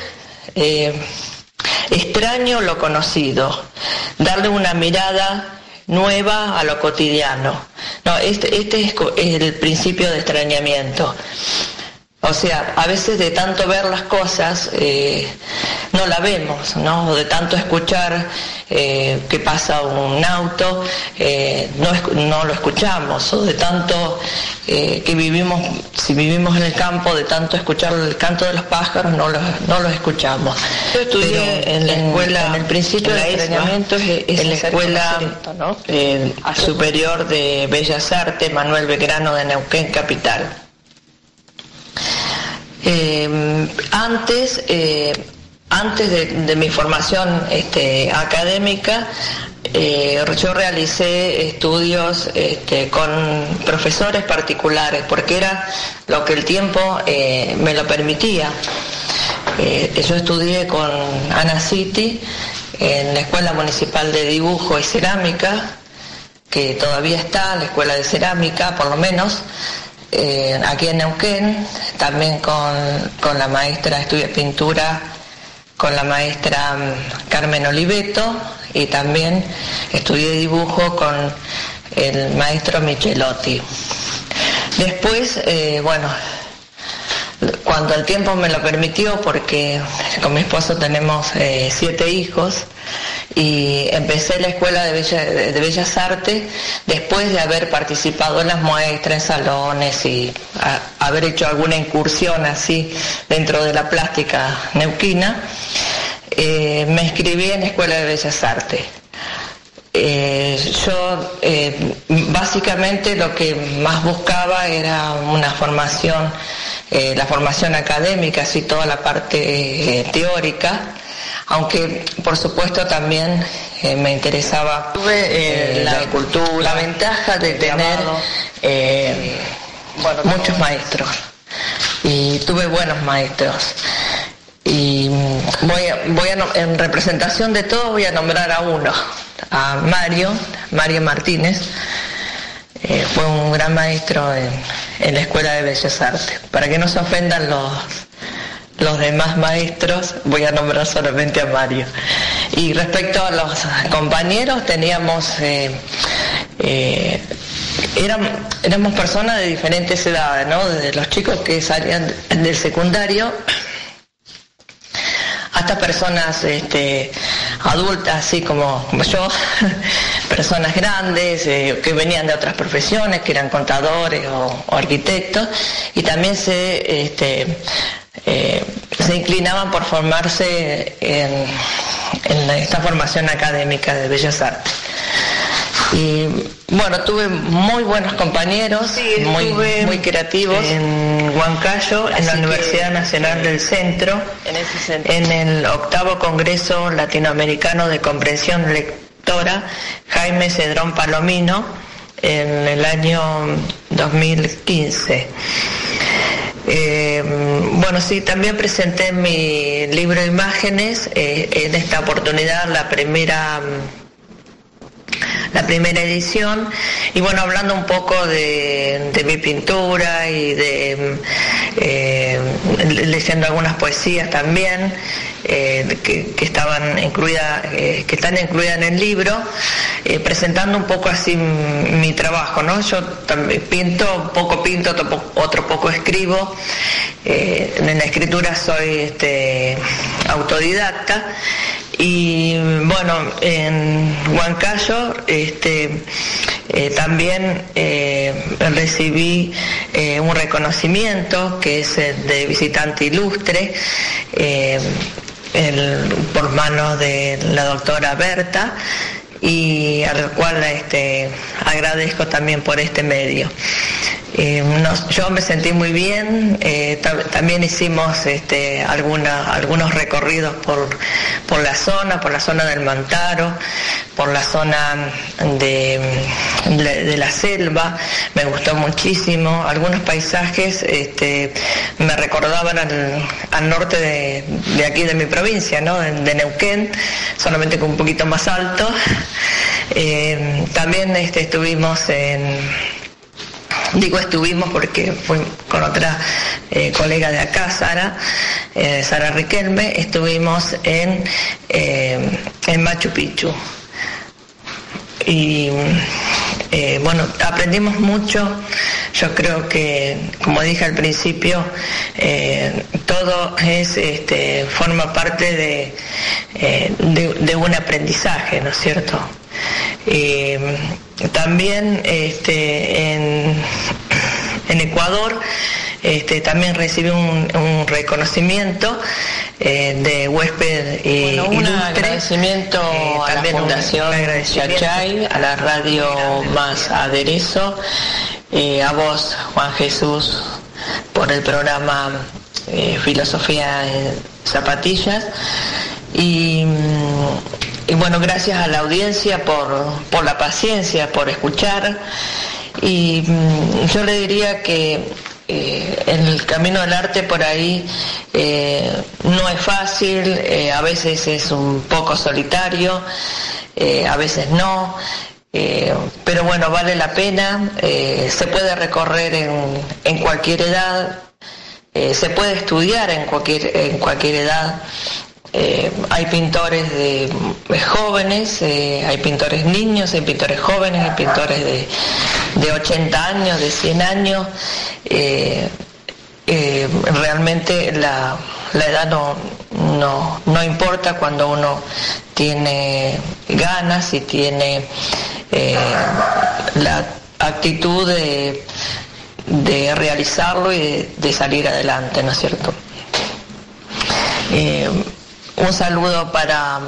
extraño lo conocido, darle una mirada nueva a lo cotidiano. No, este, este es el principio de extrañamiento. O sea, a veces de tanto ver las cosas eh, no la vemos, ¿no? De tanto escuchar eh, que pasa un auto, eh, no, lo escuchamos, o de tanto que vivimos, si vivimos en el campo, de tanto escuchar el canto de los pájaros, no los, no los escuchamos. Yo estudié en la escuela, en el principio de extrañamiento es, en la escuela superior de Bellas Artes, Manuel Belgrano de Neuquén Capital. Eh, antes, eh, antes de, mi formación este, académica, eh, yo realicé estudios este, con profesores particulares, porque era lo que el tiempo me lo permitía. yo estudié con Ana City en la Escuela Municipal de Dibujo y Cerámica, que todavía está, la Escuela de Cerámica por lo menos, eh, aquí en Neuquén, también con, la maestra estudia pintura, con la maestra mm, Carmen Oliveto y también estudié dibujo con el maestro Michelotti. Después, eh, bueno, cuando el tiempo me lo permitió, porque con mi esposo tenemos eh, siete hijos, y empecé la Escuela de, Bellas Artes después de haber participado en las muestras, en salones y haber hecho alguna incursión así dentro de la plástica neuquina. Eh, me inscribí en la Escuela de Bellas Artes. Eh, yo eh, básicamente lo que más buscaba era una formación, la formación académica, así toda la parte teórica, aunque por supuesto también eh, me interesaba eh, la, cultura, la ventaja de tener eh, muchos maestros. Y tuve buenos maestros. Y voy, a, voy a, en representación de todos voy a nombrar a uno, a Mario, Mario Martínez, fue un gran maestro en, en, la Escuela de Bellas Artes, para que no se ofendan los, los demás maestros, voy a nombrar solamente a Mario. Y respecto a los compañeros, teníamos, eh, eh, éramos, personas de diferentes edades, ¿no? Desde los chicos que salían del secundario hasta personas este, adultas, así como, yo, personas grandes eh, que venían de otras profesiones, que eran contadores o, arquitectos, y también se este, eh, se inclinaban por formarse en, esta formación académica de Bellas Artes. Y bueno, tuve muy buenos compañeros, muy, muy creativos en Huancayo, en la Universidad Nacional del Centro, en, en el octavo Congreso Latinoamericano de Comprensión Lectora, Jaime Cedrón Palomino, en el año 2015. Eh, bueno, sí, también presenté mi libro imágenes, eh, en esta oportunidad la primera la primera edición y bueno hablando un poco de, mi pintura y de eh, leyendo algunas poesías también eh, que, estaban incluidas, eh, que están incluidas en el libro, eh, presentando un poco así mi trabajo, ¿no? Yo también pinto, poco pinto, otro poco escribo. en la escritura soy este, autodidacta y bueno, en Huancayo este, también recibí un reconocimiento que es el de visitante ilustre por manos de la doctora Berta y al cual este, agradezco también por este medio. Eh, yo me sentí muy bien, eh, también hicimos este, algunos recorridos por, por, la zona, por la zona del Mantaro, por la zona de, de, la selva, me gustó muchísimo, algunos paisajes este, me recordaban al, norte de, aquí de mi provincia, ¿no? de, Neuquén, solamente con un poquito más alto. Eh, también este, estuvimos en Digo estuvimos porque fui con otra eh, colega de acá, Sara, eh, Sara Riquelme, estuvimos en, eh, en Machu Picchu. Y bueno, aprendimos mucho. Yo creo que, como dije al principio, todo es, este, forma parte de, de un aprendizaje, ¿no es cierto? Eh, también este, en, Ecuador este, también recibe un, reconocimiento eh, de huésped y un agradecimiento eh, a la Fundación Chachay, a la radio Más Aderezo, a vos Juan Jesús por el programa Filosofía en Zapatillas. Y y bueno, gracias a la audiencia por, la paciencia, por escuchar. Y mm, yo le diría que eh, en el camino del arte por ahí eh, no es fácil, eh, a veces es un poco solitario, a veces no. pero bueno, vale la pena, se puede recorrer en, en cualquier edad, se puede estudiar en cualquier, en cualquier edad. Eh, hay pintores de, jóvenes, eh, hay pintores niños, hay pintores jóvenes, hay pintores de, 80 años, de 100 años. Eh, realmente la, edad no, no, importa cuando uno tiene ganas y tiene la actitud de, realizarlo y de, salir adelante, ¿no es cierto? Un saludo para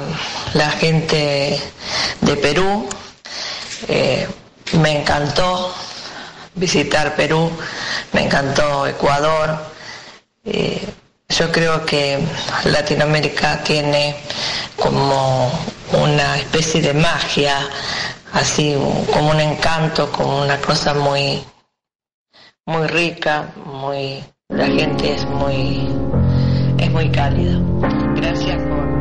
la gente de Perú. Eh, me encantó visitar Perú, me encantó Ecuador. Eh, yo creo que Latinoamérica tiene como una especie de magia, así como un encanto, como una cosa muy, muy rica, muy, la gente es muy, es muy cálida. Gracias por,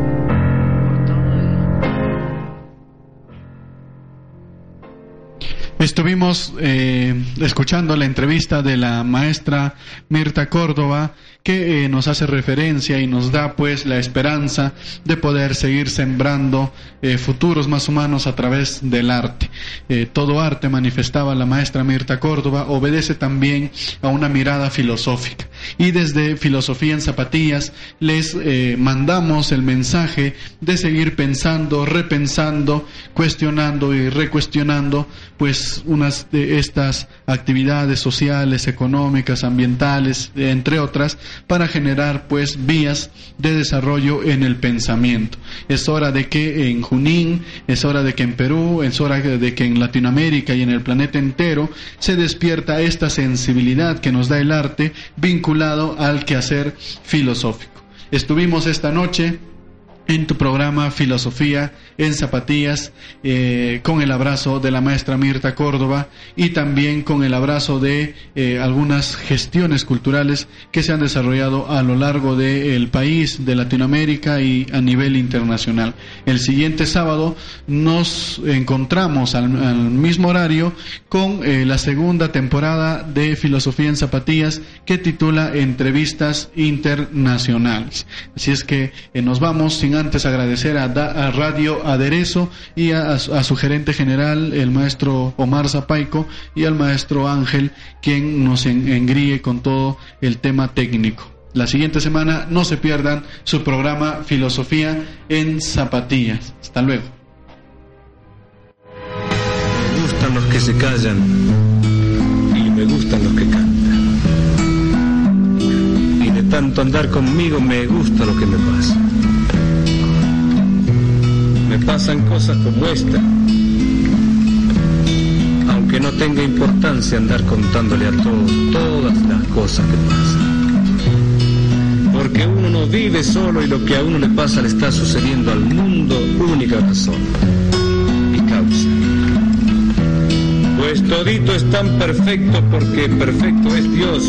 Estuvimos eh, escuchando la entrevista de la maestra Mirta Córdoba que eh, nos hace referencia y nos da pues la esperanza de poder seguir sembrando eh, futuros más humanos a través del arte. Eh, todo arte, manifestaba la maestra Mirta Córdoba, obedece también a una mirada filosófica. Y desde Filosofía en Zapatillas les mandamos el mensaje de seguir pensando, repensando, cuestionando y recuestionando pues unas de estas actividades sociales, económicas, ambientales, entre otras, para generar pues vías de desarrollo en el pensamiento. Es hora de que en Junín, es hora de que en Perú, es hora de que en Latinoamérica y en el planeta entero se despierta esta sensibilidad que nos da el arte vinculado al quehacer filosófico. Estuvimos esta noche en tu programa Filosofía en Zapatillas eh, con el abrazo de la maestra Mirta Córdoba y también con el abrazo de eh, algunas gestiones culturales que se han desarrollado a lo largo del país, de Latinoamérica y a nivel internacional. El siguiente sábado nos encontramos al, mismo horario con eh, la segunda temporada de Filosofía en Zapatillas que titula Entrevistas Internacionales. Así es que nos vamos sin antes agradecer a, Radio Aderezo y a, su gerente general, el maestro Omar Zapaico, y al maestro Ángel, quien nos engríe con todo el tema técnico. La siguiente semana no se pierdan su programa Filosofía en Zapatillas. Hasta luego. Me gustan los que se callan y me gustan los que cantan. Y de tanto andar conmigo me gusta lo que me pasa pasan cosas como esta, aunque no tenga importancia andar contándole a todos todas las cosas que pasan. Porque uno no vive solo y lo que a uno le pasa le está sucediendo al mundo, única razón y causa. Pues todito es tan perfecto porque perfecto es Dios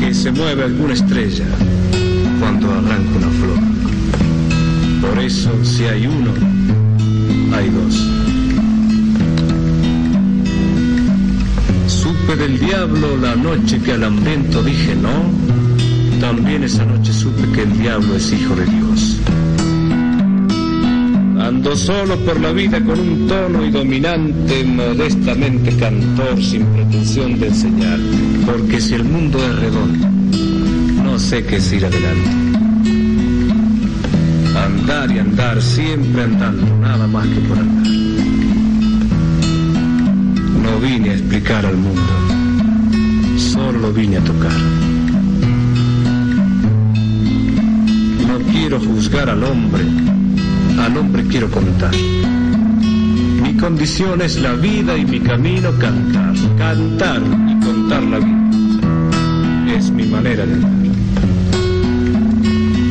que se mueve alguna estrella cuando arranca una flor. Por eso si hay uno, hay dos. Supe del diablo la noche que al hambriento dije no, también esa noche supe que el diablo es hijo de Dios. Ando solo por la vida con un tono y dominante, modestamente cantor, sin pretensión de enseñar, porque si el mundo es redondo, no sé qué es ir adelante. Andar y andar, siempre andando, nada más que por andar. No vine a explicar al mundo, solo vine a tocar. No quiero juzgar al hombre, al hombre quiero contar. Mi condición es la vida y mi camino cantar, cantar y contar la vida. Es mi manera de andar.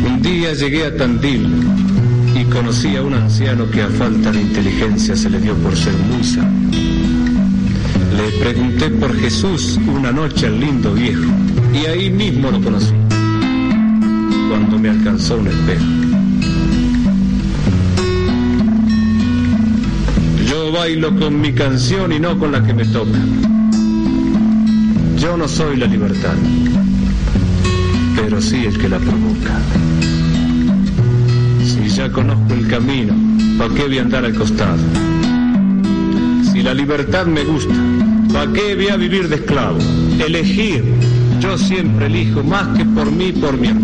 Un día llegué a Tandil conocí a un anciano que a falta de inteligencia se le dio por ser muy sabio. Le pregunté por Jesús una noche al lindo viejo y ahí mismo lo conocí, cuando me alcanzó un espejo. Yo bailo con mi canción y no con la que me toca. Yo no soy la libertad, pero sí el que la provoca. Ya conozco el camino, ¿para qué voy a andar al costado? Si la libertad me gusta, ¿para qué voy a vivir de esclavo? Elegir, yo siempre elijo más que por mí, por mi